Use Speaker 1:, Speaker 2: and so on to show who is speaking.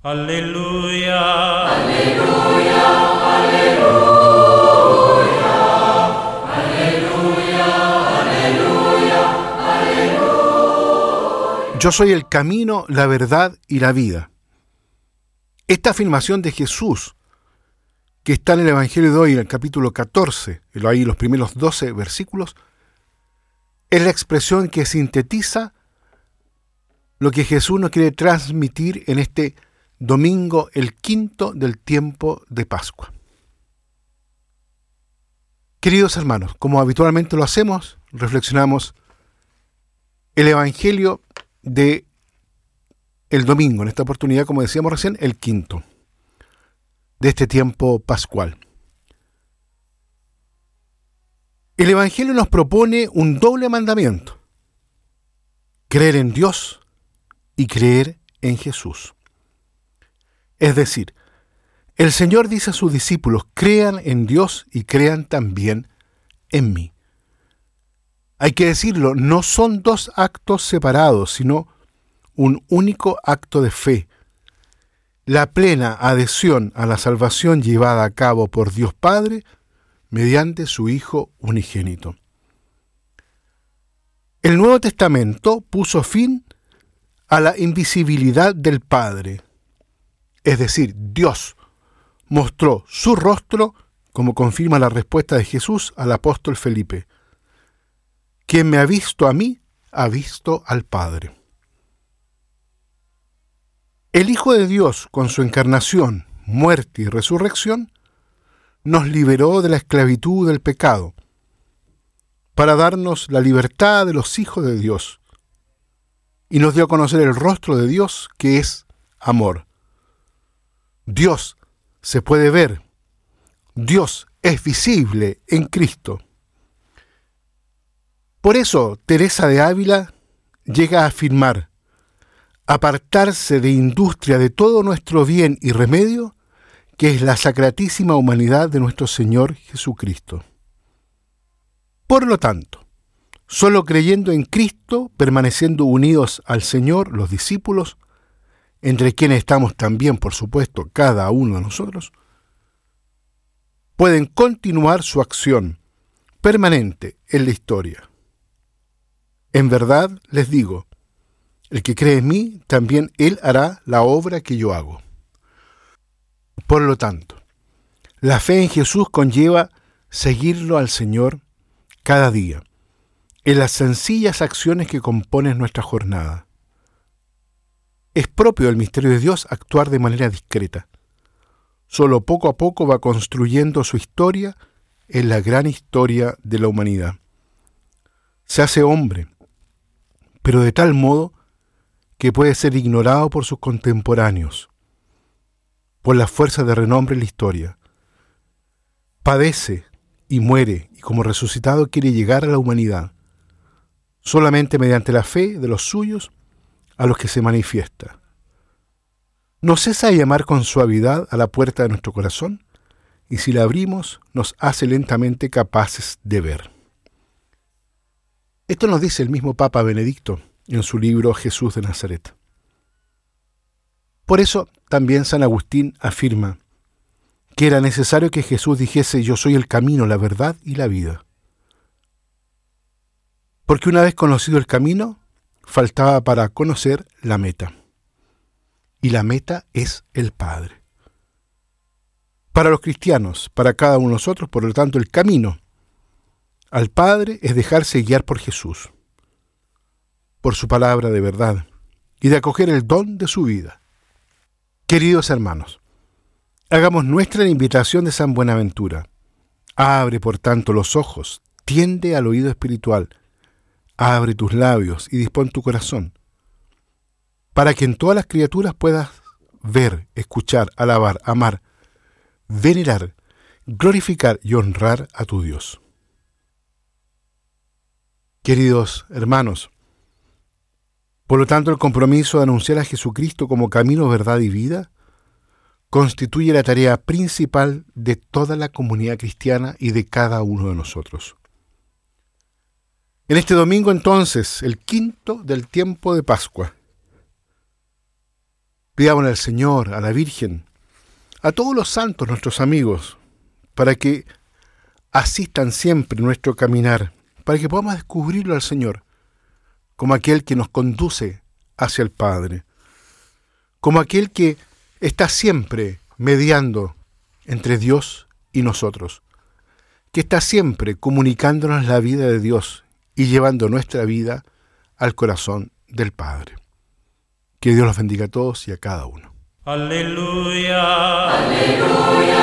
Speaker 1: Aleluya.
Speaker 2: Aleluya, aleluya. Aleluya, aleluya, aleluya.
Speaker 3: Yo soy el camino, la verdad y la vida. Esta afirmación de Jesús, que está en el Evangelio de hoy, en el capítulo 14, ahí los primeros 12 versículos, es la expresión que sintetiza lo que Jesús nos quiere transmitir en este domingo, el quinto del tiempo de Pascua. Queridos hermanos, como habitualmente lo hacemos, reflexionamos el Evangelio de el domingo, en esta oportunidad, como decíamos recién, el quinto de este tiempo pascual. El Evangelio nos propone un doble mandamiento, creer en Dios y creer en Jesús. Es decir, el Señor dice a sus discípulos, crean en Dios y crean también en mí. Hay que decirlo, no son dos actos separados, sino un único acto de fe. La plena adhesión a la salvación llevada a cabo por Dios Padre mediante su Hijo unigénito. El Nuevo Testamento puso fin a la invisibilidad del Padre, es decir, Dios mostró su rostro, como confirma la respuesta de Jesús al apóstol Felipe. Quien me ha visto a mí, ha visto al Padre. El Hijo de Dios, con su encarnación, muerte y resurrección, nos liberó de la esclavitud del pecado, para darnos la libertad de los hijos de Dios, y nos dio a conocer el rostro de Dios, que es amor. Dios se puede ver. Dios es visible en Cristo. Por eso Teresa de Ávila llega a afirmar, apartarse de industria de todo nuestro bien y remedio, que es la sacratísima humanidad de nuestro Señor Jesucristo. Por lo tanto, solo creyendo en Cristo, permaneciendo unidos al Señor, los discípulos, entre quienes estamos también, por supuesto, cada uno de nosotros, pueden continuar su acción permanente en la historia. En verdad les digo, el que cree en mí, también él hará la obra que yo hago. Por lo tanto, la fe en Jesús conlleva seguirlo al Señor cada día, en las sencillas acciones que componen nuestra jornada. Es propio del misterio de Dios actuar de manera discreta. Solo poco a poco va construyendo su historia en la gran historia de la humanidad. Se hace hombre, pero de tal modo que puede ser ignorado por sus contemporáneos, por la fuerza de renombre en la historia. Padece y muere y como resucitado quiere llegar a la humanidad, solamente mediante la fe de los suyos a los que se manifiesta. No cesa de llamar con suavidad a la puerta de nuestro corazón y si la abrimos nos hace lentamente capaces de ver. Esto nos dice el mismo Papa Benedicto en su libro Jesús de Nazaret. Por eso también San Agustín afirma que era necesario que Jesús dijese yo soy el camino, la verdad y la vida. Porque una vez conocido el camino, faltaba para conocer la meta. Y la meta es el Padre. Para los cristianos, para cada uno de nosotros, por lo tanto, el camino al Padre es dejarse guiar por Jesús, por su palabra de verdad y de acoger el don de su vida. Queridos hermanos, hagamos nuestra la invitación de San Buenaventura. Abre, por tanto, los ojos, tiende al oído espiritual, Abre tus labios y dispón tu corazón, para que en todas las criaturas puedas ver, escuchar, alabar, amar, venerar, glorificar y honrar a tu Dios. Queridos hermanos, por lo tanto el compromiso de anunciar a Jesucristo como camino, verdad y vida constituye la tarea principal de toda la comunidad cristiana y de cada uno de nosotros. En este domingo entonces, el quinto del tiempo de Pascua, Pidamos al Señor, a la Virgen, a todos los santos, nuestros amigos, para que asistan siempre en nuestro caminar, para que podamos descubrirlo al Señor como aquel que nos conduce hacia el Padre, como aquel que está siempre mediando entre Dios y nosotros, que está siempre comunicándonos la vida de Dios y llevando nuestra vida al corazón del Padre. Que Dios los bendiga a todos y a cada uno.
Speaker 2: Aleluya. Aleluya.